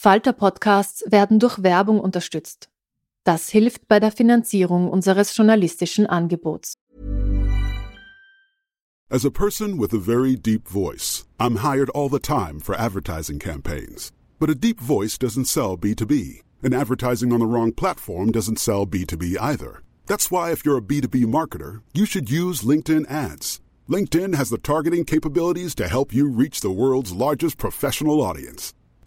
Falter-Podcasts werden durch Werbung unterstützt. Das hilft bei der Finanzierung unseres journalistischen Angebots. As a person with a very deep voice, I'm hired all the time for advertising campaigns. But a deep voice doesn't sell B2B, and advertising on the wrong platform doesn't sell B2B either. That's why if you're a B2B marketer, you should use LinkedIn ads. LinkedIn has the targeting capabilities to help you reach the world's largest professional audience.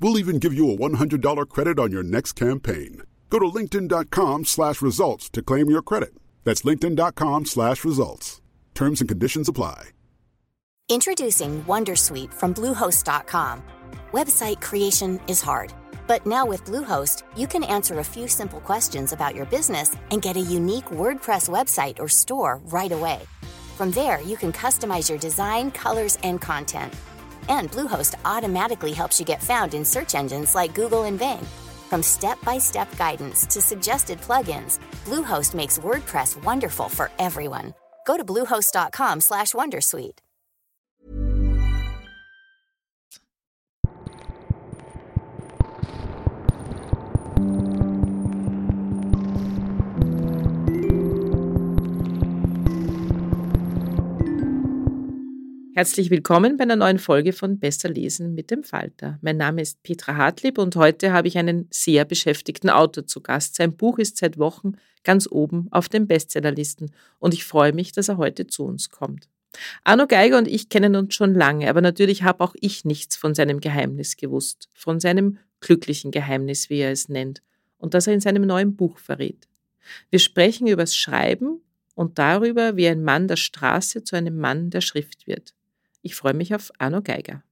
We'll even give you a $100 credit on your next campaign. Go to linkedin.com slash results to claim your credit. That's linkedin.com slash results. Terms and conditions apply. Introducing Wondersuite from Bluehost.com. Website creation is hard, but now with Bluehost, you can answer a few simple questions about your business and get a unique WordPress website or store right away. From there, you can customize your design, colors, and content. And Bluehost automatically helps you get found in search engines like Google and Bing. From step-by-step guidance to suggested plugins, Bluehost makes WordPress wonderful for everyone. Go to bluehost.com/wondersuite. Herzlich willkommen bei einer neuen Folge von Besser lesen mit dem Falter. Mein Name ist Petra Hartlieb und heute habe ich einen sehr beschäftigten Autor zu Gast. Sein Buch ist seit Wochen ganz oben auf den Bestsellerlisten und ich freue mich, dass er heute zu uns kommt. Arno Geiger und ich kennen uns schon lange, aber natürlich habe auch ich nichts von seinem Geheimnis gewusst, von seinem glücklichen Geheimnis, wie er es nennt, und das er in seinem neuen Buch verrät. Wir sprechen über das Schreiben und darüber, wie ein Mann der Straße zu einem Mann der Schrift wird. Ich freue mich auf Arno Geiger.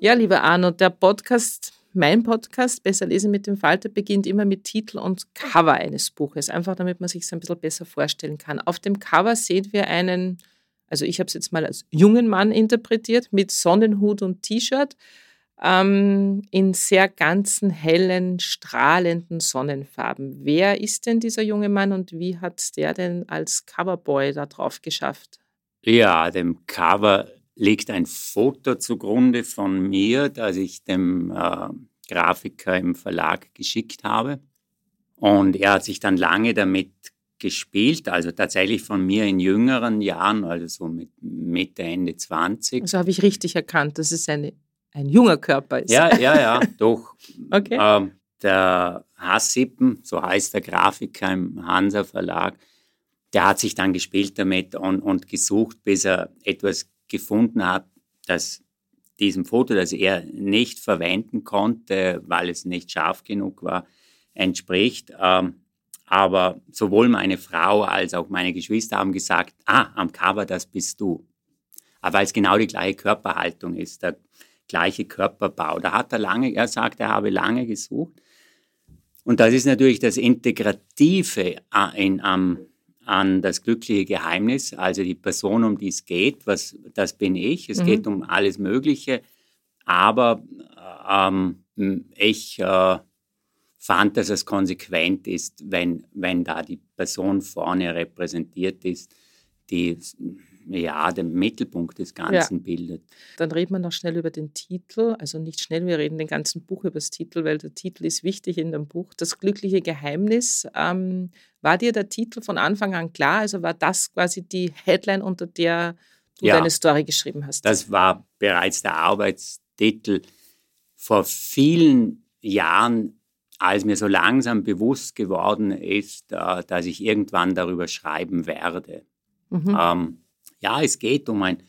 Ja, lieber Arno, der Podcast, mein Podcast, Besser lesen mit dem Falter, beginnt immer mit Titel und Cover eines Buches, einfach damit man sich es ein bisschen besser vorstellen kann. Auf dem Cover sehen wir einen, also ich habe es jetzt mal als jungen Mann interpretiert, mit Sonnenhut und T-Shirt, ähm, in sehr ganzen, hellen, strahlenden Sonnenfarben. Wer ist denn dieser junge Mann und wie hat der denn als Coverboy da drauf geschafft? Ja, dem Cover liegt ein Foto zugrunde von mir, das ich dem äh, Grafiker im Verlag geschickt habe. Und er hat sich dann lange damit gespielt, also tatsächlich von mir in jüngeren Jahren, also so mit Mitte, Ende 20. Also habe ich richtig erkannt, dass es eine, ein junger Körper ist. Ja, ja, ja, doch. Okay. Ähm, der Hassippen, so heißt der Grafiker im Hansa Verlag, der hat sich dann gespielt damit und, und gesucht, bis er etwas gefunden hat, das diesem Foto, das er nicht verwenden konnte, weil es nicht scharf genug war, entspricht. Ähm, aber sowohl meine Frau als auch meine Geschwister haben gesagt, ah, am Cover, das bist du. Aber weil es genau die gleiche Körperhaltung ist, der gleiche Körperbau. Da hat er lange, er sagt, er habe lange gesucht. Und das ist natürlich das Integrative äh, in, am an das glückliche Geheimnis, also die Person, um die es geht, was, das bin ich. Es mhm. geht um alles Mögliche, aber ähm, ich äh, fand, dass es konsequent ist, wenn, wenn da die Person vorne repräsentiert ist, die ja, den Mittelpunkt des Ganzen ja. bildet. Dann reden wir noch schnell über den Titel. Also nicht schnell, wir reden den ganzen Buch über das Titel, weil der Titel ist wichtig in dem Buch. Das glückliche Geheimnis. Ähm, war dir der Titel von Anfang an klar? Also war das quasi die Headline, unter der du ja, deine Story geschrieben hast? Das war bereits der Arbeitstitel. Vor vielen Jahren als mir so langsam bewusst geworden ist, äh, dass ich irgendwann darüber schreiben werde. Mhm. Ähm, ja, es geht um ein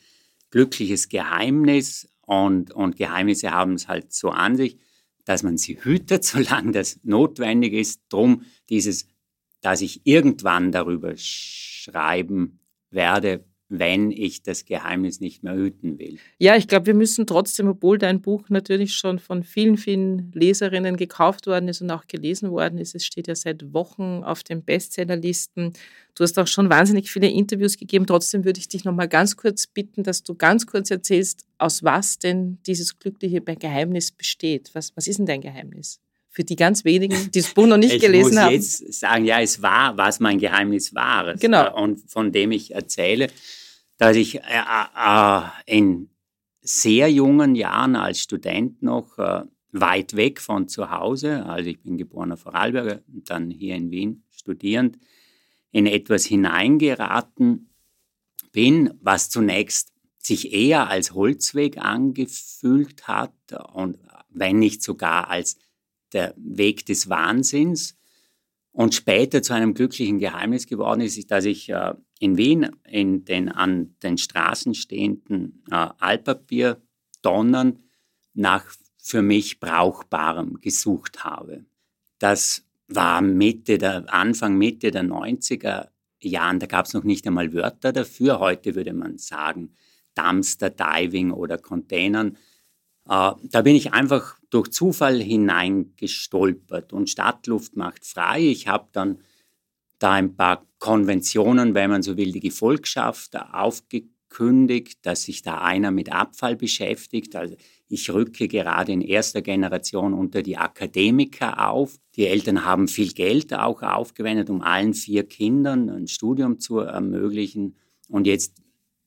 glückliches Geheimnis und, und Geheimnisse haben es halt so an sich, dass man sie hütet, solange das notwendig ist. Drum dieses, dass ich irgendwann darüber schreiben werde, wenn ich das Geheimnis nicht mehr hüten will. Ja, ich glaube, wir müssen trotzdem, obwohl dein Buch natürlich schon von vielen, vielen Leserinnen gekauft worden ist und auch gelesen worden ist, es steht ja seit Wochen auf den Bestsellerlisten. Du hast auch schon wahnsinnig viele Interviews gegeben. Trotzdem würde ich dich noch mal ganz kurz bitten, dass du ganz kurz erzählst, aus was denn dieses glückliche Geheimnis besteht. Was, was ist denn dein Geheimnis? für die ganz wenigen, die das Buch noch nicht ich gelesen haben. Ich muss jetzt sagen, ja, es war, was mein Geheimnis war. Genau. Und von dem ich erzähle, dass ich äh, äh, in sehr jungen Jahren als Student noch äh, weit weg von zu Hause, also ich bin geborener Vorarlberger und dann hier in Wien studierend, in etwas hineingeraten bin, was zunächst sich eher als Holzweg angefühlt hat und wenn nicht sogar als der Weg des Wahnsinns. Und später zu einem glücklichen Geheimnis geworden ist, dass ich in Wien in den an den Straßen stehenden äh, Altpapierdonnern nach für mich Brauchbarem gesucht habe. Das war Mitte der, Anfang, Mitte der 90er Jahren, da gab es noch nicht einmal Wörter dafür. Heute würde man sagen Dumpster Diving oder Containern. Äh, da bin ich einfach durch Zufall hineingestolpert und Stadtluft macht frei. Ich habe dann da ein paar Konventionen, wenn man so will, die Gefolgschaft aufgekündigt, dass sich da einer mit Abfall beschäftigt. Also ich rücke gerade in erster Generation unter die Akademiker auf. Die Eltern haben viel Geld auch aufgewendet, um allen vier Kindern ein Studium zu ermöglichen. Und jetzt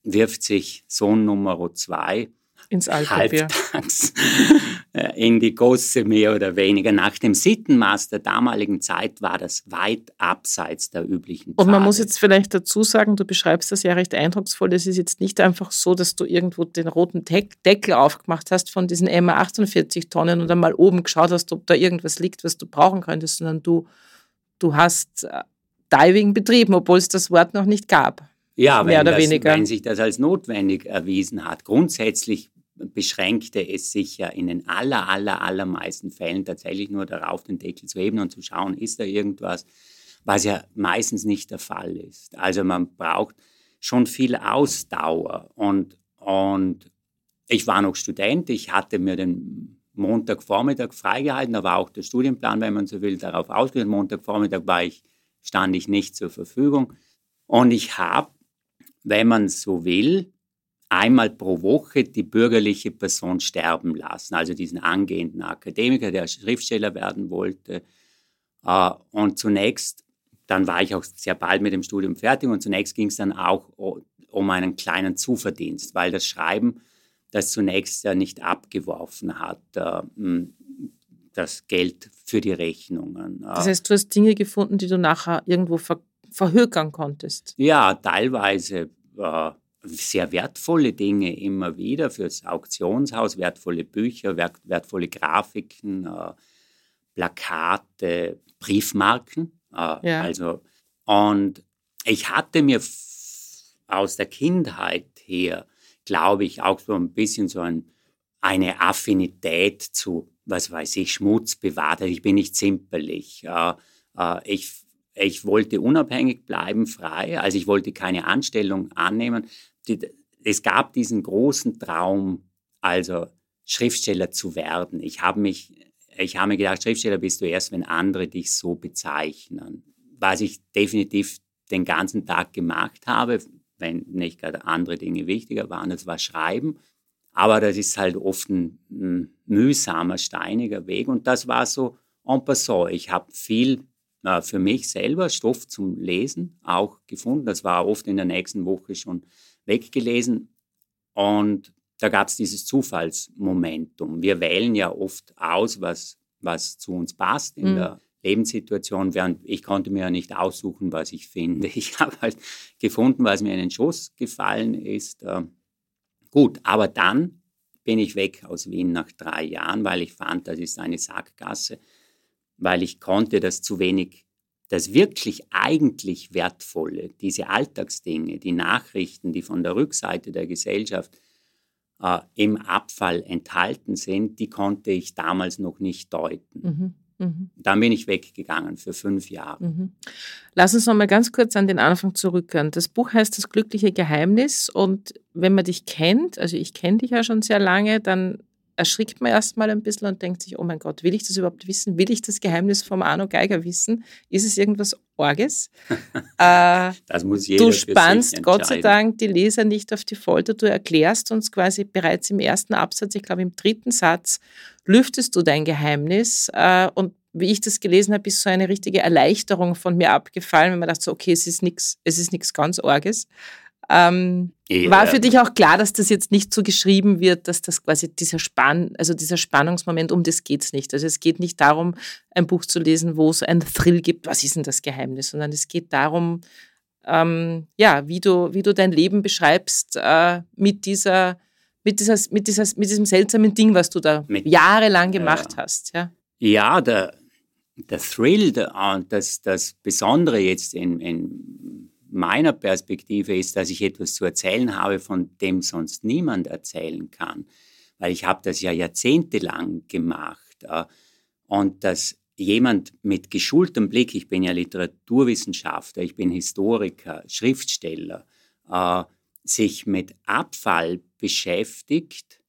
wirft sich Sohn Nummer zwei ins Altpapier. halbtags äh, in die Gosse mehr oder weniger. Nach dem Sittenmaß der damaligen Zeit war das weit abseits der üblichen Pfade. Und man muss jetzt vielleicht dazu sagen, du beschreibst das ja recht eindrucksvoll. Es ist jetzt nicht einfach so, dass du irgendwo den roten Deckel aufgemacht hast von diesen MA 48 Tonnen und einmal oben geschaut hast, ob da irgendwas liegt, was du brauchen könntest, sondern du, du hast äh, Diving betrieben, obwohl es das Wort noch nicht gab. Ja, mehr oder das, weniger. wenn sich das als notwendig erwiesen hat. Grundsätzlich beschränkte es sich ja in den aller, aller, allermeisten Fällen tatsächlich nur darauf, den Deckel zu heben und zu schauen, ist da irgendwas, was ja meistens nicht der Fall ist. Also man braucht schon viel Ausdauer und, und ich war noch Student, ich hatte mir den Montagvormittag freigehalten, da war auch der Studienplan, wenn man so will, darauf ausgelegt. Montagvormittag war ich, stand ich nicht zur Verfügung und ich habe, wenn man so will, einmal pro Woche die bürgerliche Person sterben lassen, also diesen angehenden Akademiker, der Schriftsteller werden wollte. Äh, und zunächst, dann war ich auch sehr bald mit dem Studium fertig und zunächst ging es dann auch um einen kleinen Zuverdienst, weil das Schreiben das zunächst ja nicht abgeworfen hat, äh, das Geld für die Rechnungen. Das heißt, du hast Dinge gefunden, die du nachher irgendwo ver verhökern konntest? Ja, teilweise äh, sehr wertvolle Dinge immer wieder fürs Auktionshaus, wertvolle Bücher, wert, wertvolle Grafiken, äh, Plakate, Briefmarken. Äh, ja. Also, und ich hatte mir aus der Kindheit her, glaube ich, auch so ein bisschen so ein, eine Affinität zu, was weiß ich, Schmutz bewahrt. Ich bin nicht zimperlich. Äh, äh ich ich wollte unabhängig bleiben, frei. Also ich wollte keine Anstellung annehmen. Es gab diesen großen Traum, also Schriftsteller zu werden. Ich habe mich, ich habe mir gedacht, Schriftsteller bist du erst, wenn andere dich so bezeichnen. Was ich definitiv den ganzen Tag gemacht habe, wenn nicht gerade andere Dinge wichtiger waren, das war Schreiben. Aber das ist halt oft ein mühsamer, steiniger Weg. Und das war so en passant. Ich habe viel äh, für mich selber Stoff zum Lesen auch gefunden. Das war oft in der nächsten Woche schon weggelesen. Und da gab es dieses Zufallsmomentum. Wir wählen ja oft aus, was, was zu uns passt in mhm. der Lebenssituation, während ich konnte mir ja nicht aussuchen, was ich finde. Ich habe halt gefunden, was mir in den Schoß gefallen ist. Äh, gut, aber dann bin ich weg aus Wien nach drei Jahren, weil ich fand, das ist eine Sackgasse weil ich konnte das zu wenig, das wirklich eigentlich Wertvolle, diese Alltagsdinge, die Nachrichten, die von der Rückseite der Gesellschaft äh, im Abfall enthalten sind, die konnte ich damals noch nicht deuten. Mhm. Mhm. Dann bin ich weggegangen für fünf Jahre. Mhm. Lass uns noch mal ganz kurz an den Anfang zurückkehren. Das Buch heißt Das glückliche Geheimnis und wenn man dich kennt, also ich kenne dich ja schon sehr lange, dann erschrickt man erstmal ein bisschen und denkt sich, oh mein Gott, will ich das überhaupt wissen? Will ich das Geheimnis vom Arno Geiger wissen? Ist es irgendwas Orges? äh, das muss jeder Du spannst Gott sei Dank die Leser nicht auf die Folter. Du erklärst uns quasi bereits im ersten Absatz, ich glaube im dritten Satz, lüftest du dein Geheimnis äh, und wie ich das gelesen habe, ist so eine richtige Erleichterung von mir abgefallen, wenn man dachte, so, okay, es ist nichts, es ist nichts ganz Orges. Ähm, ja. War für dich auch klar, dass das jetzt nicht so geschrieben wird, dass das quasi dieser Spann, also dieser Spannungsmoment, um das geht es nicht. Also es geht nicht darum, ein Buch zu lesen, wo es einen Thrill gibt, was ist denn das Geheimnis, sondern es geht darum, ähm, ja, wie du, wie du dein Leben beschreibst äh, mit dieser, mit dieser, mit dieser, mit diesem seltsamen Ding, was du da mit, jahrelang gemacht ja. hast. Ja, ja der, der Thrill, der, das, das Besondere jetzt in, in meiner Perspektive ist, dass ich etwas zu erzählen habe, von dem sonst niemand erzählen kann. Weil ich habe das ja jahrzehntelang gemacht. Äh, und dass jemand mit geschultem Blick, ich bin ja Literaturwissenschaftler, ich bin Historiker, Schriftsteller, äh, sich mit Abfall beschäftigt,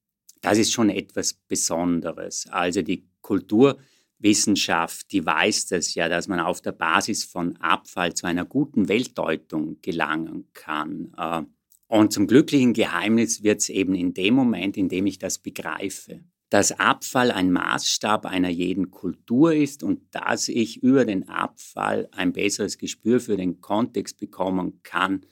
das ist schon etwas Besonderes. Also die Kultur Wissenschaft, die weiß das ja, dass man auf der Basis von Abfall zu einer guten Weltdeutung gelangen kann. Äh, und zum glücklichen Geheimnis wird es eben in dem Moment, in dem ich das begreife, dass Abfall ein Maßstab einer jeden Kultur ist und dass ich über den Abfall ein besseres Gespür für den Kontext bekommen kann,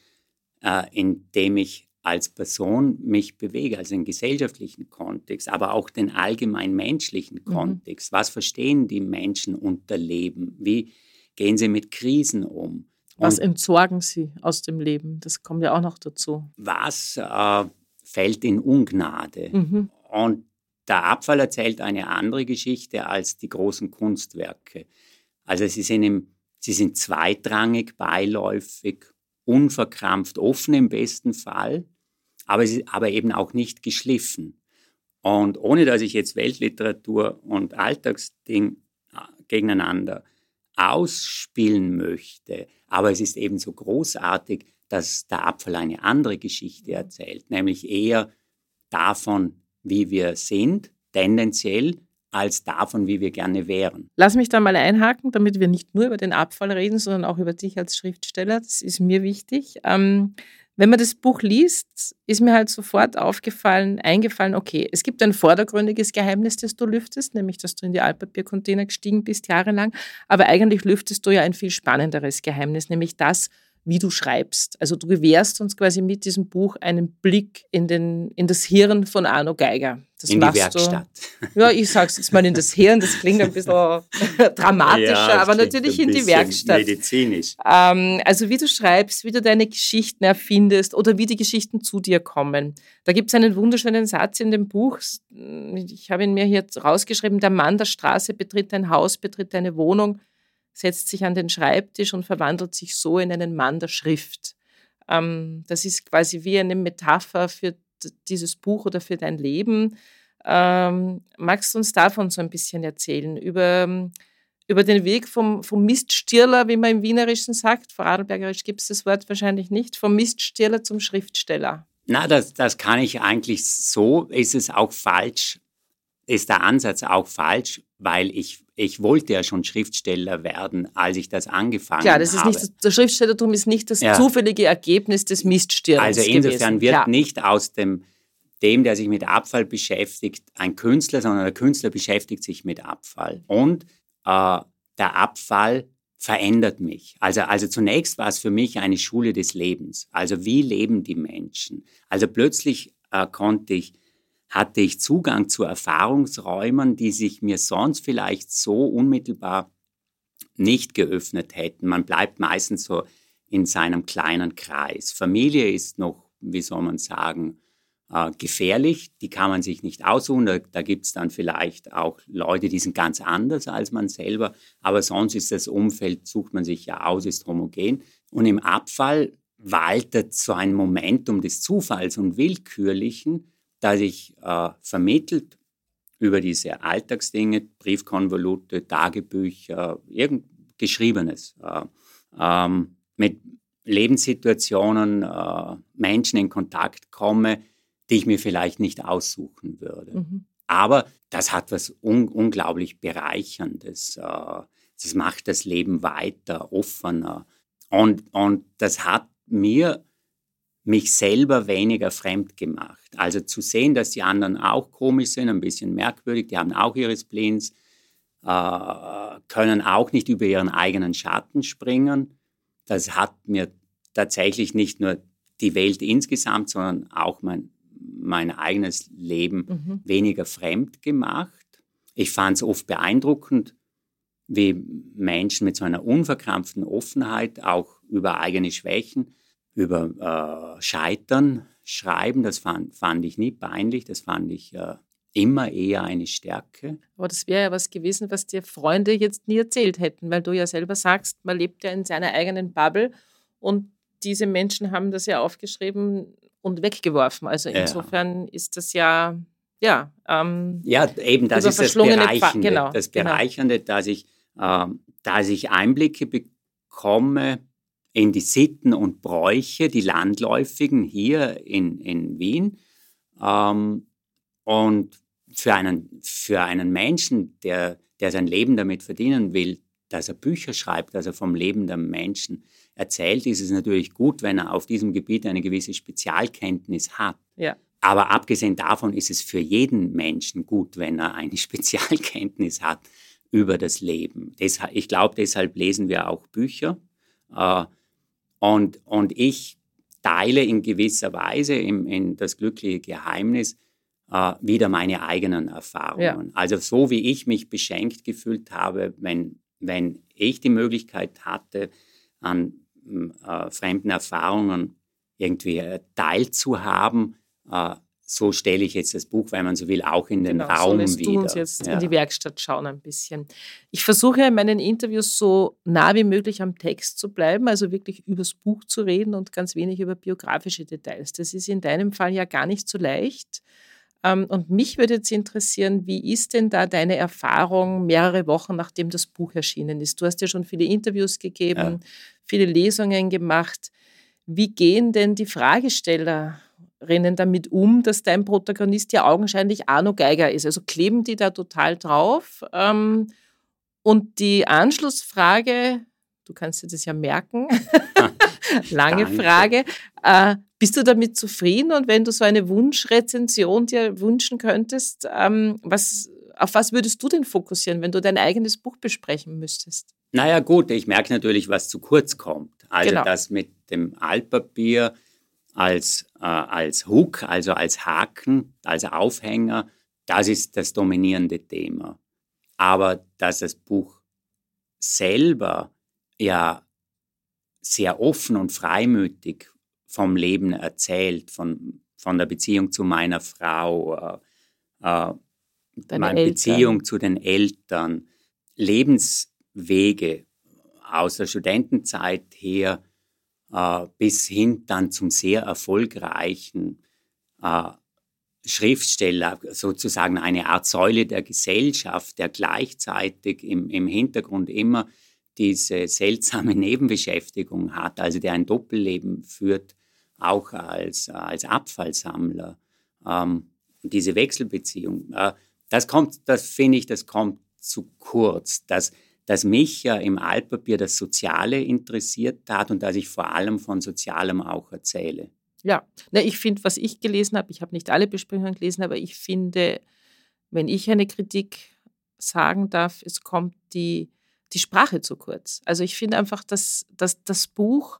äh, indem ich als Person mich bewege, also den gesellschaftlichen Kontext, aber auch den allgemein menschlichen mhm. Kontext. Mhm. Was verstehen die Menschen unter Leben? Wie gehen sie mit Krisen um? Was entsorgen sie aus dem Leben? Das kommt ja auch noch dazu. Was äh, fällt in Ungnade? Mhm. Und der Abfall erzählt eine andere Geschichte als die großen Kunstwerke. Also sie sind, im, sie sind zweitrangig, beiläufig, unverkrampft, offen im besten Fall aber, aber eben auch nicht geschliffen. Und ohne dass ich jetzt Weltliteratur und Alltagsding äh, gegeneinander ausspielen möchte, aber es ist eben so großartig, dass der Apfel eine andere Geschichte erzählt, nämlich eher davon, wie wir sind, tendenziell, als davon, wie wir gerne wären. Lass mich da mal einhaken, damit wir nicht nur über den Abfall reden, sondern auch über dich als Schriftsteller. Das ist mir wichtig. Ähm, wenn man das Buch liest, ist mir halt sofort aufgefallen, eingefallen, okay, es gibt ein vordergründiges Geheimnis, das du lüftest, nämlich, dass du in die Altpapiercontainer gestiegen bist jahrelang. Aber eigentlich lüftest du ja ein viel spannenderes Geheimnis, nämlich das, wie du schreibst. Also du gewährst uns quasi mit diesem Buch einen Blick in, den, in das Hirn von Arno Geiger. Das in die Werkstatt. Du, ja, ich sag's jetzt mal in das Hirn, das klingt ein bisschen dramatischer, ja, aber natürlich in die Werkstatt. Medizinisch. Ähm, also wie du schreibst, wie du deine Geschichten erfindest oder wie die Geschichten zu dir kommen. Da gibt es einen wunderschönen Satz in dem Buch, ich habe ihn mir hier rausgeschrieben, der Mann der Straße betritt ein Haus, betritt eine Wohnung, setzt sich an den Schreibtisch und verwandelt sich so in einen Mann der Schrift. Ähm, das ist quasi wie eine Metapher für dieses Buch oder für dein Leben. Ähm, magst du uns davon so ein bisschen erzählen? Über, über den Weg vom, vom Miststirler, wie man im Wienerischen sagt, Vorarlbergerisch gibt es das Wort wahrscheinlich nicht, vom Miststirler zum Schriftsteller. Na, das, das kann ich eigentlich so, ist es auch falsch, ist der Ansatz auch falsch, weil ich ich wollte ja schon Schriftsteller werden, als ich das angefangen habe. Klar, das ist habe. nicht, das Schriftstellertum ist nicht das ja. zufällige Ergebnis des Miststirns. Also insofern gewesen. wird Klar. nicht aus dem, dem, der sich mit Abfall beschäftigt, ein Künstler, sondern der Künstler beschäftigt sich mit Abfall. Und äh, der Abfall verändert mich. Also, also zunächst war es für mich eine Schule des Lebens. Also wie leben die Menschen? Also plötzlich äh, konnte ich hatte ich Zugang zu Erfahrungsräumen, die sich mir sonst vielleicht so unmittelbar nicht geöffnet hätten. Man bleibt meistens so in seinem kleinen Kreis. Familie ist noch, wie soll man sagen, äh, gefährlich. Die kann man sich nicht aussuchen. Da, da gibt es dann vielleicht auch Leute, die sind ganz anders als man selber. Aber sonst ist das Umfeld, sucht man sich ja aus, ist homogen. Und im Abfall waltet so ein Momentum des Zufalls und Willkürlichen, das ich äh, vermittelt über diese Alltagsdinge, Briefkonvolute, Tagebücher, irgend Geschriebenes, äh, ähm, mit Lebenssituationen, äh, Menschen in Kontakt komme, die ich mir vielleicht nicht aussuchen würde. Mhm. Aber das hat was un unglaublich Bereicherndes. Äh, das macht das Leben weiter, offener. Und, und das hat mir mich selber weniger fremd gemacht. Also zu sehen, dass die anderen auch komisch sind, ein bisschen merkwürdig, die haben auch ihre Spleens, äh, können auch nicht über ihren eigenen Schatten springen. Das hat mir tatsächlich nicht nur die Welt insgesamt, sondern auch mein, mein eigenes Leben mhm. weniger fremd gemacht. Ich fand es oft beeindruckend, wie Menschen mit so einer unverkrampften Offenheit auch über eigene Schwächen über äh, Scheitern schreiben. Das fand, fand ich nie peinlich, das fand ich äh, immer eher eine Stärke. Aber das wäre ja was gewesen, was dir Freunde jetzt nie erzählt hätten, weil du ja selber sagst, man lebt ja in seiner eigenen Bubble und diese Menschen haben das ja aufgeschrieben und weggeworfen. Also insofern ja. ist das ja, ja. Ähm, ja, eben, das ist das Bereichernde, genau, das. Bereichernde genau. dass, ich, äh, dass ich Einblicke bekomme in die Sitten und Bräuche, die landläufigen hier in, in Wien. Ähm, und für einen, für einen Menschen, der, der sein Leben damit verdienen will, dass er Bücher schreibt, dass er vom Leben der Menschen erzählt, ist es natürlich gut, wenn er auf diesem Gebiet eine gewisse Spezialkenntnis hat. Ja. Aber abgesehen davon ist es für jeden Menschen gut, wenn er eine Spezialkenntnis hat über das Leben. ich glaube, deshalb lesen wir auch Bücher. Äh, und, und ich teile in gewisser Weise im, in das glückliche Geheimnis äh, wieder meine eigenen Erfahrungen. Ja. Also so wie ich mich beschenkt gefühlt habe, wenn, wenn ich die Möglichkeit hatte, an äh, fremden Erfahrungen irgendwie äh, teilzuhaben, äh, so stelle ich jetzt das Buch, wenn man so will, auch in den genau, Raum so wieder. Du uns jetzt ja. in die Werkstatt schauen ein bisschen. Ich versuche in meinen Interviews so nah wie möglich am Text zu bleiben, also wirklich übers Buch zu reden und ganz wenig über biografische Details. Das ist in deinem Fall ja gar nicht so leicht. Ähm, und mich würde jetzt interessieren, wie ist denn da deine Erfahrung mehrere Wochen nachdem das Buch erschienen ist? Du hast ja schon viele Interviews gegeben, ja. viele Lesungen gemacht. Wie gehen denn die Fragesteller rennen damit um, dass dein Protagonist ja augenscheinlich Arno Geiger ist. Also kleben die da total drauf. Ähm, und die Anschlussfrage, du kannst dir das ja merken, lange Danke. Frage, äh, bist du damit zufrieden? Und wenn du so eine Wunschrezension dir wünschen könntest, ähm, was, auf was würdest du denn fokussieren, wenn du dein eigenes Buch besprechen müsstest? Naja gut, ich merke natürlich, was zu kurz kommt. Also genau. das mit dem Altpapier, als, äh, als Hook, also als Haken, als Aufhänger, das ist das dominierende Thema. Aber dass das Buch selber ja sehr offen und freimütig vom Leben erzählt, von, von der Beziehung zu meiner Frau, äh, äh meine. Beziehung zu den Eltern, Lebenswege aus der Studentenzeit her, äh, bis hin dann zum sehr erfolgreichen äh, Schriftsteller, sozusagen eine Art Säule der Gesellschaft, der gleichzeitig im, im Hintergrund immer diese seltsame Nebenbeschäftigung hat, also der ein Doppelleben führt, auch als, als Abfallsammler. Ähm, diese Wechselbeziehung, äh, das kommt, das finde ich, das kommt zu kurz. Das, dass mich ja im Altpapier das Soziale interessiert hat und dass ich vor allem von Sozialem auch erzähle. Ja, Na, ich finde, was ich gelesen habe, ich habe nicht alle Besprechungen gelesen, aber ich finde, wenn ich eine Kritik sagen darf, es kommt die, die Sprache zu kurz. Also ich finde einfach, dass, dass das Buch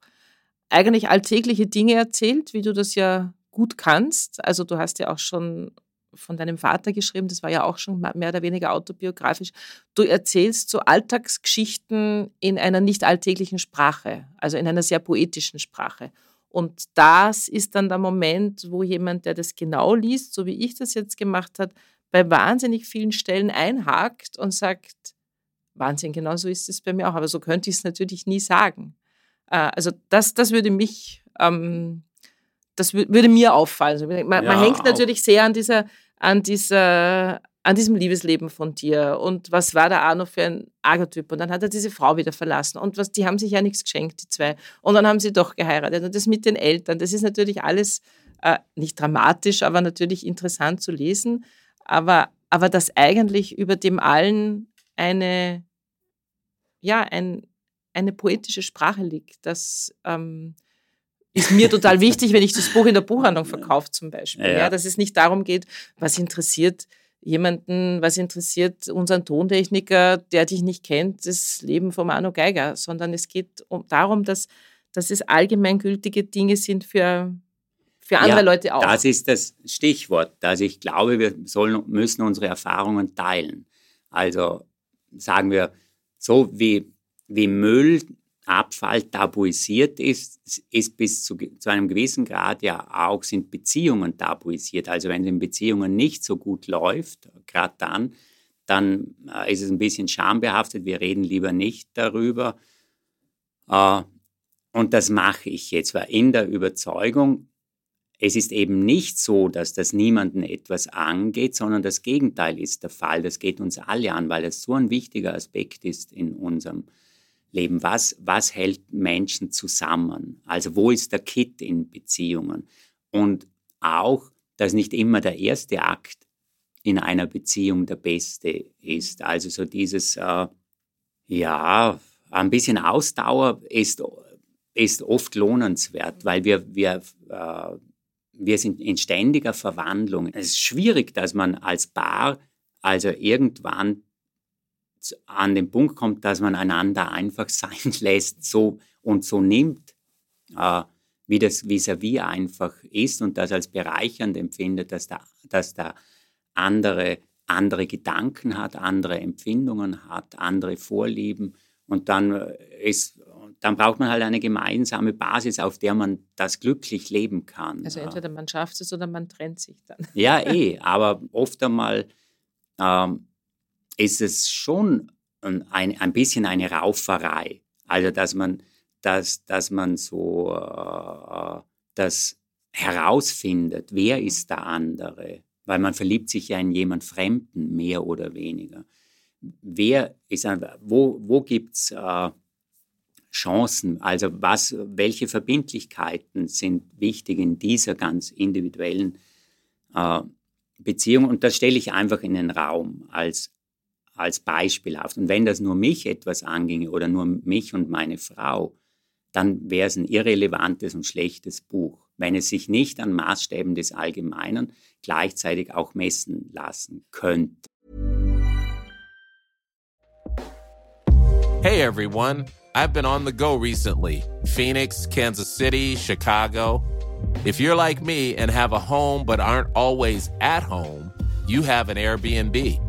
eigentlich alltägliche Dinge erzählt, wie du das ja gut kannst. Also du hast ja auch schon von deinem Vater geschrieben, das war ja auch schon mehr oder weniger autobiografisch. Du erzählst so Alltagsgeschichten in einer nicht alltäglichen Sprache, also in einer sehr poetischen Sprache. Und das ist dann der Moment, wo jemand, der das genau liest, so wie ich das jetzt gemacht habe, bei wahnsinnig vielen Stellen einhakt und sagt, Wahnsinn, genau so ist es bei mir auch. Aber so könnte ich es natürlich nie sagen. Äh, also das, das würde mich ähm, das würde mir auffallen. Man, ja, man hängt natürlich sehr an dieser, an dieser, an diesem Liebesleben von dir? Und was war da Arno für ein Archetyp? Und dann hat er diese Frau wieder verlassen. Und was, die haben sich ja nichts geschenkt, die zwei. Und dann haben sie doch geheiratet. Und das mit den Eltern, das ist natürlich alles äh, nicht dramatisch, aber natürlich interessant zu lesen, aber, aber dass eigentlich über dem allen eine, ja, ein, eine poetische Sprache liegt, das ähm, ist mir total wichtig, wenn ich das Buch in der Buchhandlung verkaufe zum Beispiel. Ja, ja. dass es nicht darum geht, was interessiert jemanden, was interessiert unseren Tontechniker, der dich nicht kennt, das Leben von Arno Geiger, sondern es geht um, darum, dass, dass es allgemeingültige Dinge sind für, für andere ja, Leute auch. Das ist das Stichwort. Also ich glaube, wir sollen, müssen unsere Erfahrungen teilen. Also sagen wir, so wie, wie Müll Abfall tabuisiert ist, ist bis zu, zu, einem gewissen Grad ja auch sind Beziehungen tabuisiert. Also wenn es in Beziehungen nicht so gut läuft, gerade dann, dann äh, ist es ein bisschen schambehaftet. Wir reden lieber nicht darüber. Äh, und das mache ich jetzt, weil in der Überzeugung, es ist eben nicht so, dass das niemanden etwas angeht, sondern das Gegenteil ist der Fall. Das geht uns alle an, weil es so ein wichtiger Aspekt ist in unserem Leben. Was, was hält Menschen zusammen? Also wo ist der Kit in Beziehungen? Und auch, dass nicht immer der erste Akt in einer Beziehung der beste ist. Also so dieses, äh, ja, ein bisschen Ausdauer ist, ist oft lohnenswert, weil wir, wir, äh, wir sind in ständiger Verwandlung. Es ist schwierig, dass man als Paar also irgendwann an den Punkt kommt, dass man einander einfach sein lässt so und so nimmt, äh, wie das vis-à-vis -vis einfach ist und das als bereichernd empfindet, dass der, dass der andere andere Gedanken hat, andere Empfindungen hat, andere Vorlieben und dann äh, ist dann braucht man halt eine gemeinsame Basis, auf der man das glücklich leben kann. Also entweder man schafft es oder man trennt sich dann. Ja, eh, aber oft einmal ähm, ist es schon ein, ein bisschen eine Rauferei. Also, dass man, dass, dass man so äh, das herausfindet, wer ist der andere, weil man verliebt sich ja in jemand Fremden, mehr oder weniger. Wer ist, wo, wo gibt es äh, Chancen? Also was, welche Verbindlichkeiten sind wichtig in dieser ganz individuellen äh, Beziehung? Und das stelle ich einfach in den Raum als als beispielhaft. Und wenn das nur mich etwas anginge oder nur mich und meine Frau, dann wäre es ein irrelevantes und schlechtes Buch, wenn es sich nicht an Maßstäben des Allgemeinen gleichzeitig auch messen lassen könnte. Hey everyone, I've been on the go recently. Phoenix, Kansas City, Chicago. If you're like me and have a home but aren't always at home, you have an Airbnb.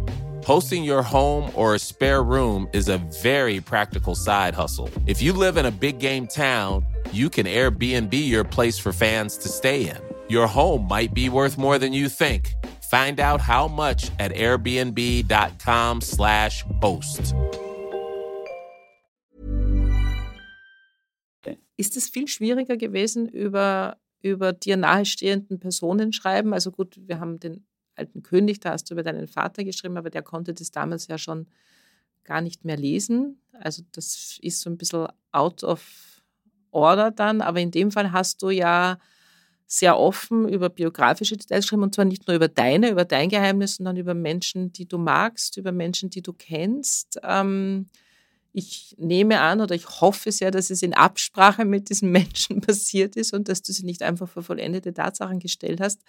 Hosting your home or a spare room is a very practical side hustle. If you live in a big game town, you can Airbnb your place for fans to stay in. Your home might be worth more than you think. Find out how much at airbnb.com/slash host. Ist es viel schwieriger gewesen, über, über dir nahestehenden Personen schreiben? Also gut, wir haben den alten König, da hast du über deinen Vater geschrieben, aber der konnte das damals ja schon gar nicht mehr lesen. Also das ist so ein bisschen out of order dann. Aber in dem Fall hast du ja sehr offen über biografische Details geschrieben und zwar nicht nur über deine, über dein Geheimnis, sondern über Menschen, die du magst, über Menschen, die du kennst. Ähm, ich nehme an oder ich hoffe sehr, dass es in Absprache mit diesen Menschen passiert ist und dass du sie nicht einfach vor vollendete Tatsachen gestellt hast.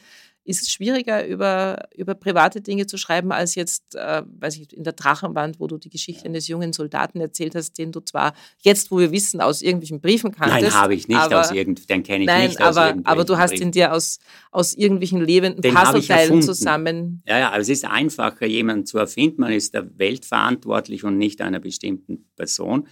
Ist es schwieriger, über, über private Dinge zu schreiben, als jetzt, äh, weiß ich, in der Drachenwand, wo du die Geschichte eines jungen Soldaten erzählt hast, den du zwar jetzt, wo wir wissen, aus irgendwelchen Briefen kanntest. Nein, habe ich nicht aber, aus irgendwelchen, den kenne ich nein, nicht aber, aus irgendwelchen Aber du hast ihn dir aus, aus irgendwelchen lebenden den Puzzleteilen zusammen. Ja, ja, aber es ist einfacher, jemanden zu erfinden. Man ist der Welt verantwortlich und nicht einer bestimmten Person.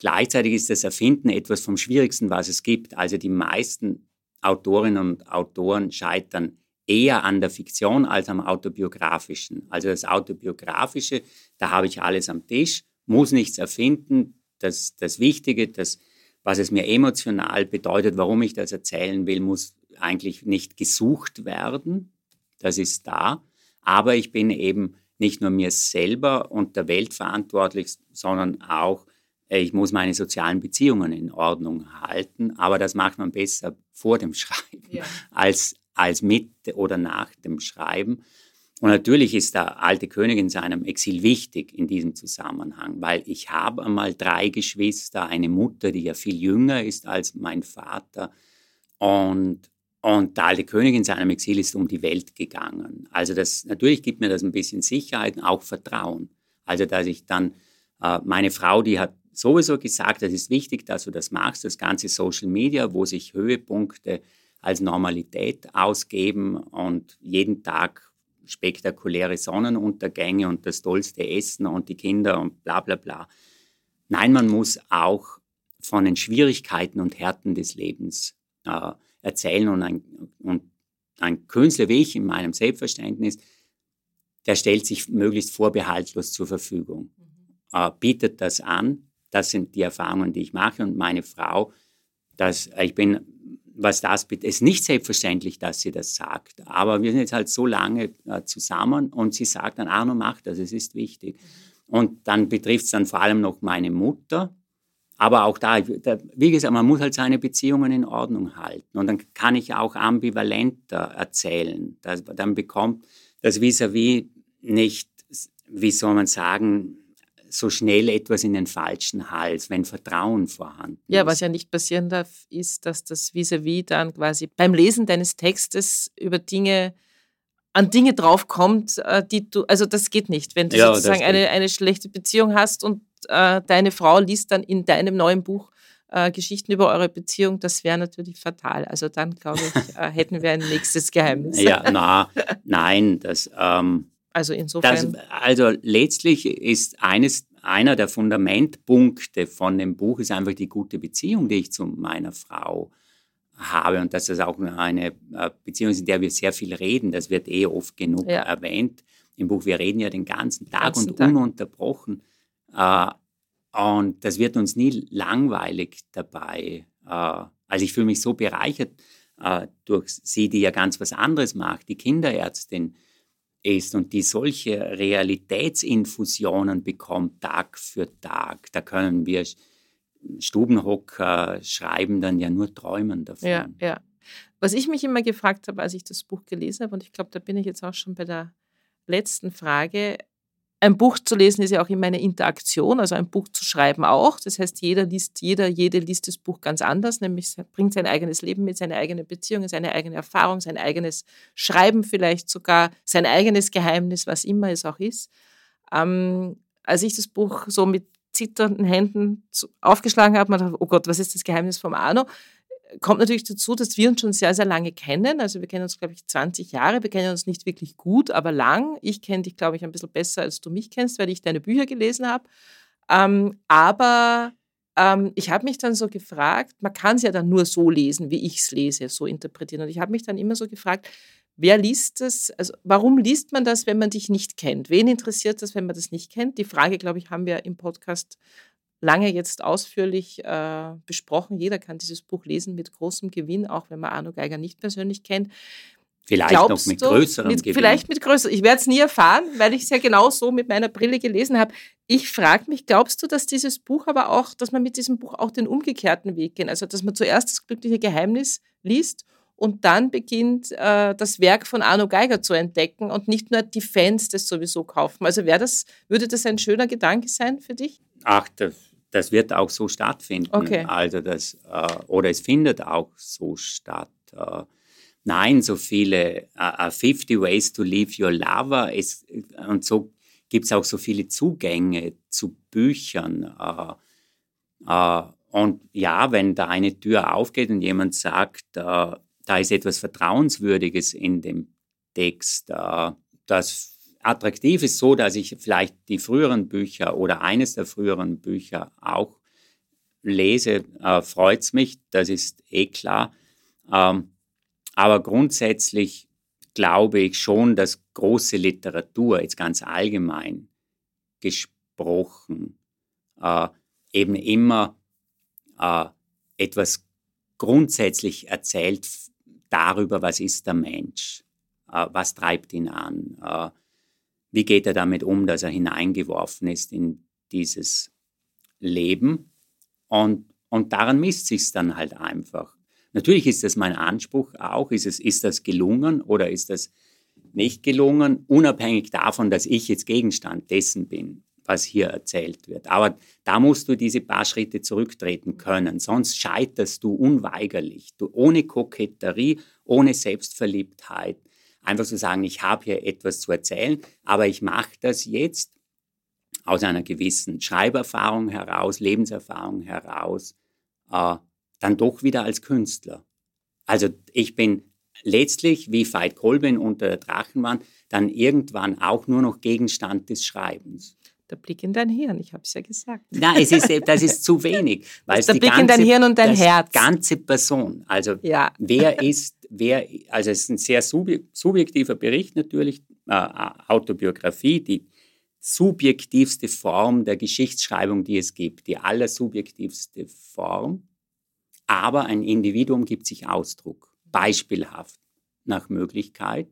Gleichzeitig ist das Erfinden etwas vom Schwierigsten, was es gibt. Also die meisten Autorinnen und Autoren scheitern eher an der Fiktion als am autobiografischen. Also das Autobiografische, da habe ich alles am Tisch, muss nichts erfinden. Das, das Wichtige, das, was es mir emotional bedeutet, warum ich das erzählen will, muss eigentlich nicht gesucht werden. Das ist da. Aber ich bin eben nicht nur mir selber und der Welt verantwortlich, sondern auch, äh, ich muss meine sozialen Beziehungen in Ordnung halten. Aber das macht man besser vor dem Schreiben ja. als, als mit oder nach dem Schreiben. Und natürlich ist der alte König in seinem Exil wichtig in diesem Zusammenhang, weil ich habe einmal drei Geschwister, eine Mutter, die ja viel jünger ist als mein Vater. Und, und der alte König in seinem Exil ist um die Welt gegangen. Also das, natürlich gibt mir das ein bisschen Sicherheit und auch Vertrauen. Also dass ich dann, äh, meine Frau, die hat sowieso gesagt, es ist wichtig, dass du das machst, das ganze Social Media, wo sich Höhepunkte als Normalität ausgeben und jeden Tag spektakuläre Sonnenuntergänge und das tollste Essen und die Kinder und bla bla bla. Nein, man muss auch von den Schwierigkeiten und Härten des Lebens äh, erzählen und ein, und ein Künstler wie ich in meinem Selbstverständnis, der stellt sich möglichst vorbehaltlos zur Verfügung, mhm. äh, bietet das an. Das sind die Erfahrungen, die ich mache und meine Frau, dass ich bin was das betrifft, ist nicht selbstverständlich, dass sie das sagt. Aber wir sind jetzt halt so lange äh, zusammen und sie sagt dann, Arno, mach das, es ist wichtig. Und dann betrifft es dann vor allem noch meine Mutter. Aber auch da, wie gesagt, man muss halt seine Beziehungen in Ordnung halten. Und dann kann ich auch ambivalenter erzählen. Das, dann bekommt das vis-à-vis -vis nicht, wie soll man sagen, so schnell etwas in den falschen Hals, wenn Vertrauen vorhanden ist. Ja, was ja nicht passieren darf, ist, dass das vis-à-vis -vis dann quasi beim Lesen deines Textes über Dinge an Dinge draufkommt, äh, die du, also das geht nicht. Wenn du ja, sozusagen eine, eine schlechte Beziehung hast und äh, deine Frau liest dann in deinem neuen Buch äh, Geschichten über eure Beziehung, das wäre natürlich fatal. Also dann, glaube ich, äh, hätten wir ein nächstes Geheimnis. Ja, na, nein, das, ähm, also insofern. Das, also letztlich ist eines, einer der Fundamentpunkte von dem Buch ist einfach die gute Beziehung, die ich zu meiner Frau habe und dass das auch eine äh, Beziehung ist, in der wir sehr viel reden. Das wird eh oft genug ja. erwähnt im Buch. Wir reden ja den ganzen Tag ganzen und Tag. ununterbrochen. Äh, und das wird uns nie langweilig dabei. Äh, also ich fühle mich so bereichert durch sie, die ja ganz was anderes macht, die Kinderärztin ist und die solche Realitätsinfusionen bekommt Tag für Tag. Da können wir Stubenhocker schreiben dann ja nur träumen davon. Ja, ja. Was ich mich immer gefragt habe, als ich das Buch gelesen habe, und ich glaube, da bin ich jetzt auch schon bei der letzten Frage, ein Buch zu lesen ist ja auch immer eine Interaktion, also ein Buch zu schreiben auch. Das heißt, jeder liest, jeder, jede liest das Buch ganz anders, nämlich bringt sein eigenes Leben mit, seine eigene Beziehung, seine eigene Erfahrung, sein eigenes Schreiben vielleicht sogar, sein eigenes Geheimnis, was immer es auch ist. Ähm, als ich das Buch so mit zitternden Händen aufgeschlagen habe, man dachte, oh Gott, was ist das Geheimnis vom Arno? Kommt natürlich dazu, dass wir uns schon sehr, sehr lange kennen. Also wir kennen uns, glaube ich, 20 Jahre. Wir kennen uns nicht wirklich gut, aber lang. Ich kenne dich, glaube ich, ein bisschen besser, als du mich kennst, weil ich deine Bücher gelesen habe. Ähm, aber ähm, ich habe mich dann so gefragt, man kann es ja dann nur so lesen, wie ich es lese, so interpretieren. Und ich habe mich dann immer so gefragt, wer liest das? Also warum liest man das, wenn man dich nicht kennt? Wen interessiert das, wenn man das nicht kennt? Die Frage, glaube ich, haben wir im Podcast lange jetzt ausführlich äh, besprochen. Jeder kann dieses Buch lesen mit großem Gewinn, auch wenn man Arno Geiger nicht persönlich kennt. Vielleicht Glaubst noch mit größerem mit, Gewinn. Vielleicht mit größerem. Ich werde es nie erfahren, weil ich es ja genau so mit meiner Brille gelesen habe. Ich frage mich, glaubst du, dass dieses Buch aber auch, dass man mit diesem Buch auch den umgekehrten Weg gehen? Also, dass man zuerst das glückliche Geheimnis liest und dann beginnt, äh, das Werk von Arno Geiger zu entdecken und nicht nur die Fans das sowieso kaufen. Also wäre das, würde das ein schöner Gedanke sein für dich? Ach, das das wird auch so stattfinden. Okay. Also das, äh, oder es findet auch so statt. Äh, nein, so viele äh, 50 äh, Ways to Leave Your Lover. Es, und so gibt es auch so viele Zugänge zu Büchern. Äh, äh, und ja, wenn da eine Tür aufgeht und jemand sagt, da ist etwas Vertrauenswürdiges in dem Text, das attraktiv ist so, dass ich vielleicht die früheren Bücher oder eines der früheren Bücher auch lese, äh, freut es mich, das ist eh klar. Ähm, aber grundsätzlich glaube ich schon, dass große Literatur, jetzt ganz allgemein gesprochen, äh, eben immer äh, etwas grundsätzlich erzählt darüber, was ist der Mensch, äh, was treibt ihn an, äh, wie geht er damit um, dass er hineingeworfen ist in dieses Leben? Und, und daran misst sich dann halt einfach. Natürlich ist das mein Anspruch auch. Ist, es, ist das gelungen oder ist das nicht gelungen, unabhängig davon, dass ich jetzt Gegenstand dessen bin, was hier erzählt wird. Aber da musst du diese paar Schritte zurücktreten können, sonst scheiterst du unweigerlich. Du ohne Koketterie, ohne Selbstverliebtheit, einfach zu sagen, ich habe hier etwas zu erzählen, aber ich mache das jetzt aus einer gewissen Schreiberfahrung heraus, Lebenserfahrung heraus, äh, dann doch wieder als Künstler. Also ich bin letztlich, wie Veit Kolben unter der Drachenwand, dann irgendwann auch nur noch Gegenstand des Schreibens. Der Blick in dein Hirn, ich habe es ja gesagt. Nein, es ist, das ist zu wenig. Weil der Blick ganze, in dein Hirn und dein Herz. ganze Person. Also ja. wer ist, wer, also es ist ein sehr subjektiver Bericht natürlich, äh, Autobiografie, die subjektivste Form der Geschichtsschreibung, die es gibt, die allersubjektivste Form. Aber ein Individuum gibt sich Ausdruck, beispielhaft nach Möglichkeit.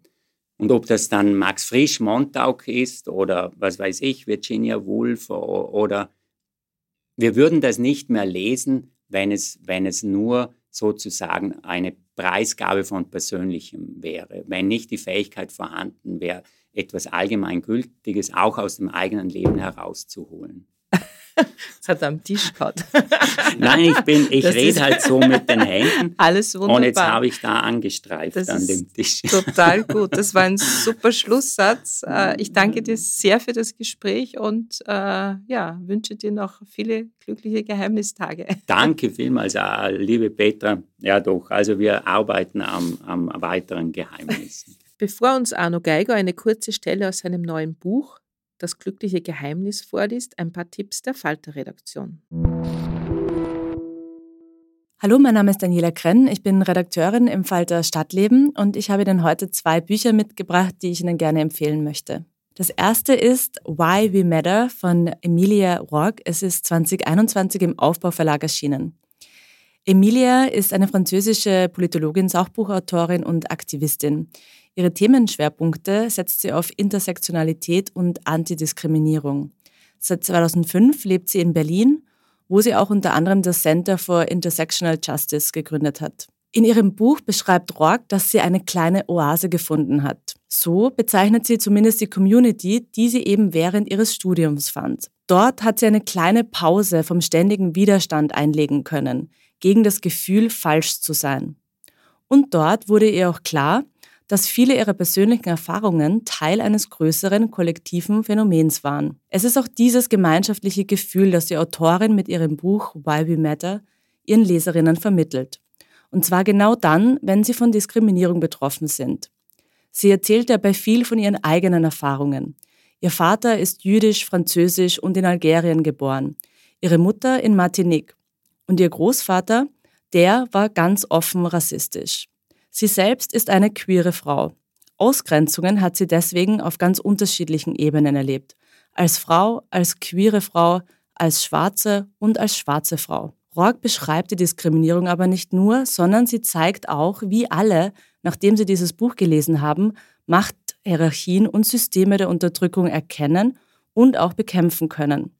Und ob das dann Max Frisch, Montauk ist oder was weiß ich, Virginia Woolf oder wir würden das nicht mehr lesen, wenn es, wenn es nur sozusagen eine Preisgabe von Persönlichem wäre, wenn nicht die Fähigkeit vorhanden wäre, etwas Allgemeingültiges auch aus dem eigenen Leben herauszuholen. Das hat er am Tisch gehabt. Nein, ich bin, ich rede halt so mit den Händen. Alles wunderbar. Und jetzt habe ich da angestreift das an dem Tisch. Total gut. Das war ein super Schlusssatz. Äh, ich danke dir sehr für das Gespräch und äh, ja, wünsche dir noch viele glückliche Geheimnistage. Danke vielmals, äh, liebe Petra. Ja, doch. Also wir arbeiten am, am weiteren Geheimnissen. Bevor uns Arno Geiger eine kurze Stelle aus seinem neuen Buch das glückliche Geheimnis vorliest, ein paar Tipps der Falter-Redaktion. Hallo, mein Name ist Daniela Krenn. Ich bin Redakteurin im Falter Stadtleben und ich habe Ihnen heute zwei Bücher mitgebracht, die ich Ihnen gerne empfehlen möchte. Das erste ist Why We Matter von Emilia Rourke. Es ist 2021 im Aufbauverlag erschienen. Emilia ist eine französische Politologin, Sachbuchautorin und Aktivistin. Ihre Themenschwerpunkte setzt sie auf Intersektionalität und Antidiskriminierung. Seit 2005 lebt sie in Berlin, wo sie auch unter anderem das Center for Intersectional Justice gegründet hat. In ihrem Buch beschreibt Rourke, dass sie eine kleine Oase gefunden hat. So bezeichnet sie zumindest die Community, die sie eben während ihres Studiums fand. Dort hat sie eine kleine Pause vom ständigen Widerstand einlegen können, gegen das Gefühl, falsch zu sein. Und dort wurde ihr auch klar, dass viele ihrer persönlichen Erfahrungen Teil eines größeren kollektiven Phänomens waren. Es ist auch dieses gemeinschaftliche Gefühl, das die Autorin mit ihrem Buch Why We Matter ihren Leserinnen vermittelt. Und zwar genau dann, wenn sie von Diskriminierung betroffen sind. Sie erzählt dabei viel von ihren eigenen Erfahrungen. Ihr Vater ist jüdisch, französisch und in Algerien geboren, ihre Mutter in Martinique. Und ihr Großvater, der war ganz offen rassistisch. Sie selbst ist eine queere Frau. Ausgrenzungen hat sie deswegen auf ganz unterschiedlichen Ebenen erlebt. Als Frau, als queere Frau, als schwarze und als schwarze Frau. Rourke beschreibt die Diskriminierung aber nicht nur, sondern sie zeigt auch, wie alle, nachdem sie dieses Buch gelesen haben, Machthierarchien und Systeme der Unterdrückung erkennen und auch bekämpfen können.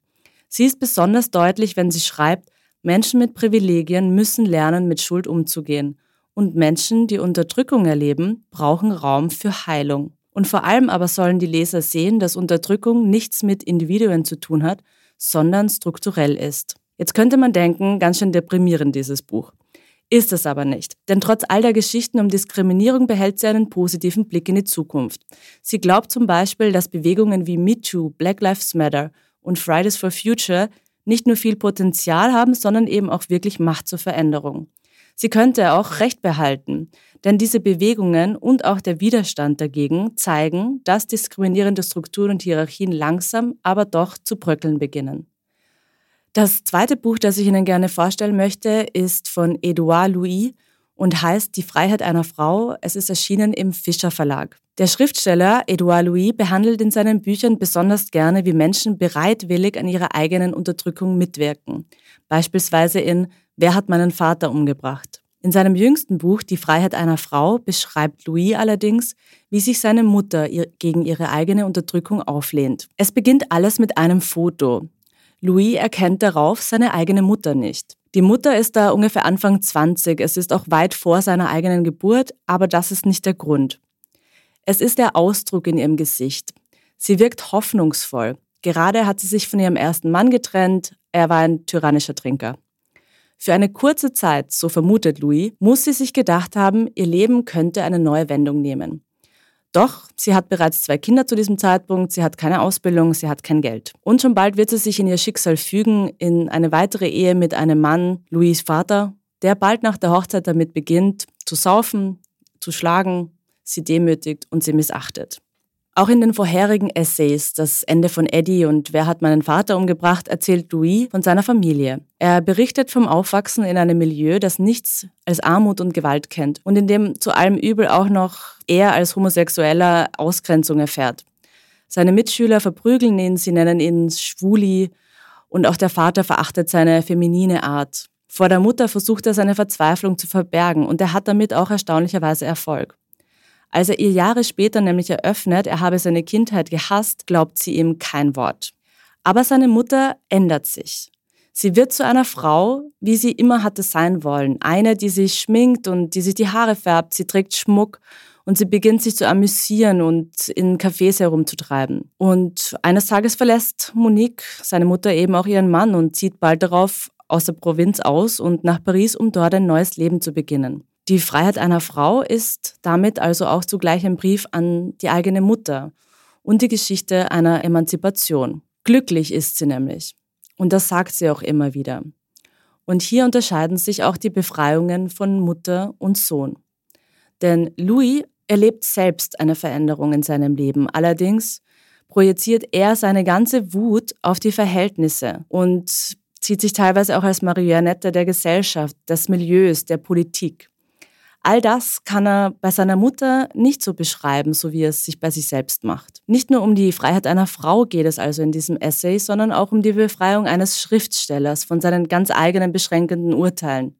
Sie ist besonders deutlich, wenn sie schreibt, Menschen mit Privilegien müssen lernen, mit Schuld umzugehen und Menschen, die Unterdrückung erleben, brauchen Raum für Heilung. Und vor allem aber sollen die Leser sehen, dass Unterdrückung nichts mit Individuen zu tun hat, sondern strukturell ist. Jetzt könnte man denken, ganz schön deprimierend dieses Buch. Ist es aber nicht, denn trotz all der Geschichten um Diskriminierung behält sie einen positiven Blick in die Zukunft. Sie glaubt zum Beispiel, dass Bewegungen wie MeToo, Black Lives Matter und Fridays for Future nicht nur viel Potenzial haben, sondern eben auch wirklich Macht zur Veränderung. Sie könnte auch Recht behalten, denn diese Bewegungen und auch der Widerstand dagegen zeigen, dass diskriminierende Strukturen und Hierarchien langsam, aber doch zu bröckeln beginnen. Das zweite Buch, das ich Ihnen gerne vorstellen möchte, ist von Edouard Louis und heißt Die Freiheit einer Frau. Es ist erschienen im Fischer Verlag. Der Schriftsteller Edouard Louis behandelt in seinen Büchern besonders gerne, wie Menschen bereitwillig an ihrer eigenen Unterdrückung mitwirken. Beispielsweise in Wer hat meinen Vater umgebracht? In seinem jüngsten Buch Die Freiheit einer Frau beschreibt Louis allerdings, wie sich seine Mutter gegen ihre eigene Unterdrückung auflehnt. Es beginnt alles mit einem Foto. Louis erkennt darauf seine eigene Mutter nicht. Die Mutter ist da ungefähr Anfang 20, es ist auch weit vor seiner eigenen Geburt, aber das ist nicht der Grund. Es ist der Ausdruck in ihrem Gesicht. Sie wirkt hoffnungsvoll. Gerade hat sie sich von ihrem ersten Mann getrennt, er war ein tyrannischer Trinker. Für eine kurze Zeit, so vermutet Louis, muss sie sich gedacht haben, ihr Leben könnte eine neue Wendung nehmen. Doch sie hat bereits zwei Kinder zu diesem Zeitpunkt, sie hat keine Ausbildung, sie hat kein Geld. Und schon bald wird sie sich in ihr Schicksal fügen, in eine weitere Ehe mit einem Mann, Louis Vater, der bald nach der Hochzeit damit beginnt, zu saufen, zu schlagen, sie demütigt und sie missachtet. Auch in den vorherigen Essays, das Ende von Eddie und Wer hat meinen Vater umgebracht, erzählt Louis von seiner Familie. Er berichtet vom Aufwachsen in einem Milieu, das nichts als Armut und Gewalt kennt und in dem zu allem Übel auch noch er als Homosexueller Ausgrenzung erfährt. Seine Mitschüler verprügeln ihn, sie nennen ihn Schwuli und auch der Vater verachtet seine feminine Art. Vor der Mutter versucht er seine Verzweiflung zu verbergen und er hat damit auch erstaunlicherweise Erfolg. Als er ihr Jahre später nämlich eröffnet, er habe seine Kindheit gehasst, glaubt sie ihm kein Wort. Aber seine Mutter ändert sich. Sie wird zu einer Frau, wie sie immer hatte sein wollen. Eine, die sich schminkt und die sich die Haare färbt. Sie trägt Schmuck und sie beginnt sich zu amüsieren und in Cafés herumzutreiben. Und eines Tages verlässt Monique, seine Mutter, eben auch ihren Mann und zieht bald darauf aus der Provinz aus und nach Paris, um dort ein neues Leben zu beginnen. Die Freiheit einer Frau ist damit also auch zugleich ein Brief an die eigene Mutter und die Geschichte einer Emanzipation. Glücklich ist sie nämlich. Und das sagt sie auch immer wieder. Und hier unterscheiden sich auch die Befreiungen von Mutter und Sohn. Denn Louis erlebt selbst eine Veränderung in seinem Leben. Allerdings projiziert er seine ganze Wut auf die Verhältnisse und zieht sich teilweise auch als Marionette der Gesellschaft, des Milieus, der Politik. All das kann er bei seiner Mutter nicht so beschreiben, so wie er es sich bei sich selbst macht. Nicht nur um die Freiheit einer Frau geht es also in diesem Essay, sondern auch um die Befreiung eines Schriftstellers von seinen ganz eigenen beschränkenden Urteilen.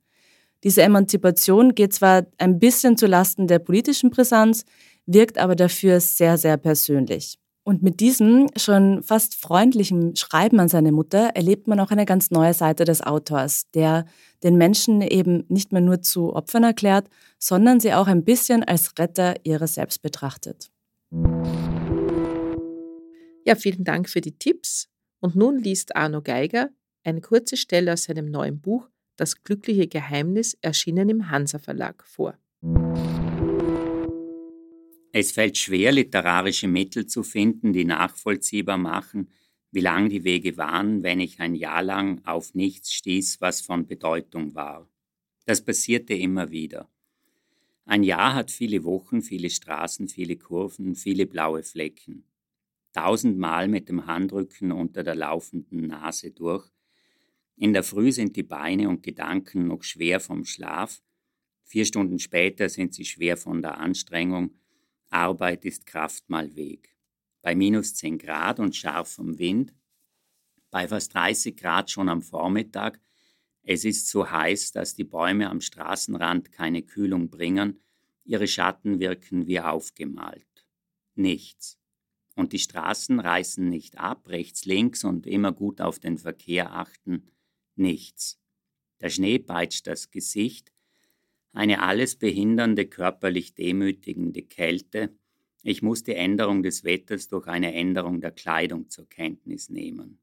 Diese Emanzipation geht zwar ein bisschen zu Lasten der politischen Brisanz, wirkt aber dafür sehr, sehr persönlich. Und mit diesem schon fast freundlichen Schreiben an seine Mutter erlebt man auch eine ganz neue Seite des Autors, der den Menschen eben nicht mehr nur zu Opfern erklärt, sondern sie auch ein bisschen als Retter ihres Selbst betrachtet. Ja, vielen Dank für die Tipps. Und nun liest Arno Geiger eine kurze Stelle aus seinem neuen Buch Das glückliche Geheimnis, erschienen im Hansa Verlag vor. Es fällt schwer, literarische Mittel zu finden, die nachvollziehbar machen, wie lang die Wege waren, wenn ich ein Jahr lang auf nichts stieß, was von Bedeutung war. Das passierte immer wieder. Ein Jahr hat viele Wochen, viele Straßen, viele Kurven, viele blaue Flecken. Tausendmal mit dem Handrücken unter der laufenden Nase durch. In der Früh sind die Beine und Gedanken noch schwer vom Schlaf. Vier Stunden später sind sie schwer von der Anstrengung Arbeit ist Kraft mal Weg. Bei minus 10 Grad und scharfem Wind, bei fast 30 Grad schon am Vormittag, es ist so heiß, dass die Bäume am Straßenrand keine Kühlung bringen, ihre Schatten wirken wie aufgemalt. Nichts. Und die Straßen reißen nicht ab, rechts, links und immer gut auf den Verkehr achten. Nichts. Der Schnee peitscht das Gesicht, eine alles behindernde, körperlich demütigende Kälte. Ich muss die Änderung des Wetters durch eine Änderung der Kleidung zur Kenntnis nehmen.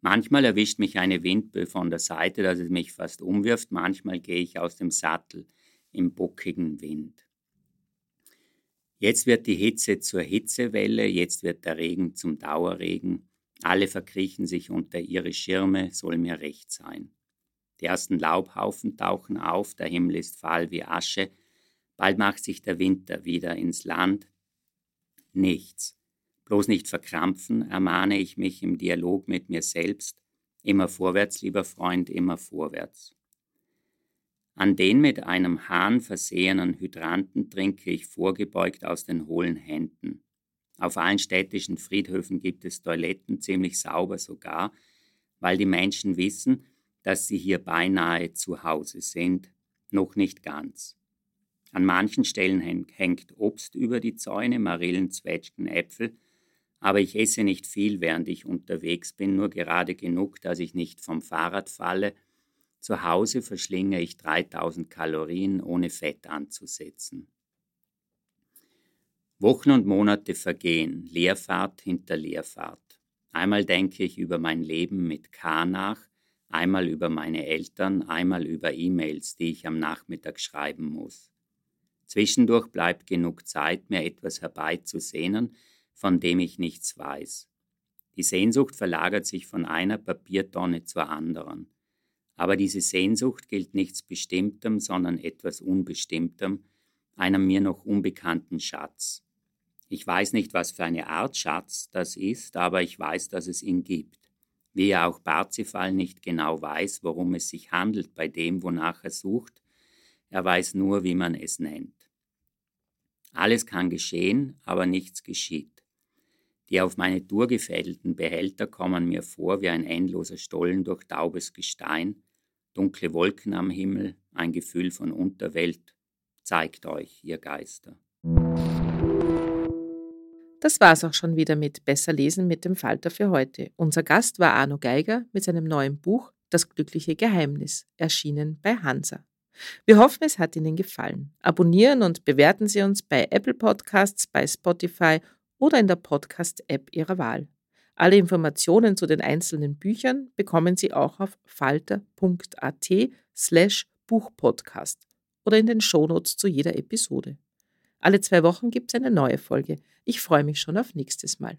Manchmal erwischt mich eine Windböe von der Seite, dass es mich fast umwirft, manchmal gehe ich aus dem Sattel im buckigen Wind. Jetzt wird die Hitze zur Hitzewelle, jetzt wird der Regen zum Dauerregen, alle verkriechen sich unter ihre Schirme, soll mir recht sein. Die ersten Laubhaufen tauchen auf, der Himmel ist fahl wie Asche, bald macht sich der Winter wieder ins Land. Nichts. Bloß nicht verkrampfen, ermahne ich mich im Dialog mit mir selbst. Immer vorwärts, lieber Freund, immer vorwärts. An den mit einem Hahn versehenen Hydranten trinke ich vorgebeugt aus den hohlen Händen. Auf allen städtischen Friedhöfen gibt es Toiletten, ziemlich sauber sogar, weil die Menschen wissen, dass sie hier beinahe zu Hause sind. Noch nicht ganz. An manchen Stellen hängt Obst über die Zäune, Marillen, Zwetschgen, Äpfel, aber ich esse nicht viel, während ich unterwegs bin, nur gerade genug, dass ich nicht vom Fahrrad falle. Zu Hause verschlinge ich 3000 Kalorien, ohne Fett anzusetzen. Wochen und Monate vergehen, Leerfahrt hinter Leerfahrt. Einmal denke ich über mein Leben mit K nach, einmal über meine Eltern, einmal über E-Mails, die ich am Nachmittag schreiben muss. Zwischendurch bleibt genug Zeit, mir etwas herbeizusehnen, von dem ich nichts weiß. Die Sehnsucht verlagert sich von einer Papiertonne zur anderen. Aber diese Sehnsucht gilt nichts Bestimmtem, sondern etwas Unbestimmtem, einem mir noch unbekannten Schatz. Ich weiß nicht, was für eine Art Schatz das ist, aber ich weiß, dass es ihn gibt. Wie er auch Parzifal nicht genau weiß, worum es sich handelt bei dem, wonach er sucht, er weiß nur, wie man es nennt. Alles kann geschehen, aber nichts geschieht. Die auf meine Tour gefädelten Behälter kommen mir vor wie ein endloser Stollen durch taubes Gestein, dunkle Wolken am Himmel, ein Gefühl von Unterwelt. Zeigt euch, ihr Geister. Das war's auch schon wieder mit Besser lesen mit dem Falter für heute. Unser Gast war Arno Geiger mit seinem neuen Buch Das glückliche Geheimnis, erschienen bei Hansa. Wir hoffen, es hat Ihnen gefallen. Abonnieren und bewerten Sie uns bei Apple Podcasts, bei Spotify oder in der Podcast-App Ihrer Wahl. Alle Informationen zu den einzelnen Büchern bekommen Sie auch auf falter.at slash Buchpodcast oder in den Shownotes zu jeder Episode. Alle zwei Wochen gibt es eine neue Folge. Ich freue mich schon auf nächstes Mal.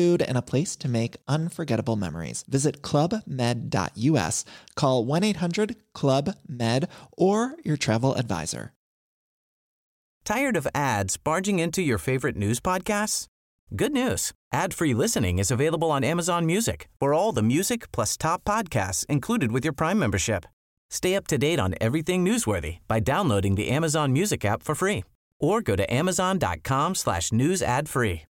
food, and a place to make unforgettable memories. Visit clubmed.us, call 1 800 Club Med, or your travel advisor. Tired of ads barging into your favorite news podcasts? Good news ad free listening is available on Amazon Music for all the music plus top podcasts included with your Prime membership. Stay up to date on everything newsworthy by downloading the Amazon Music app for free or go to amazon.com slash news ad free.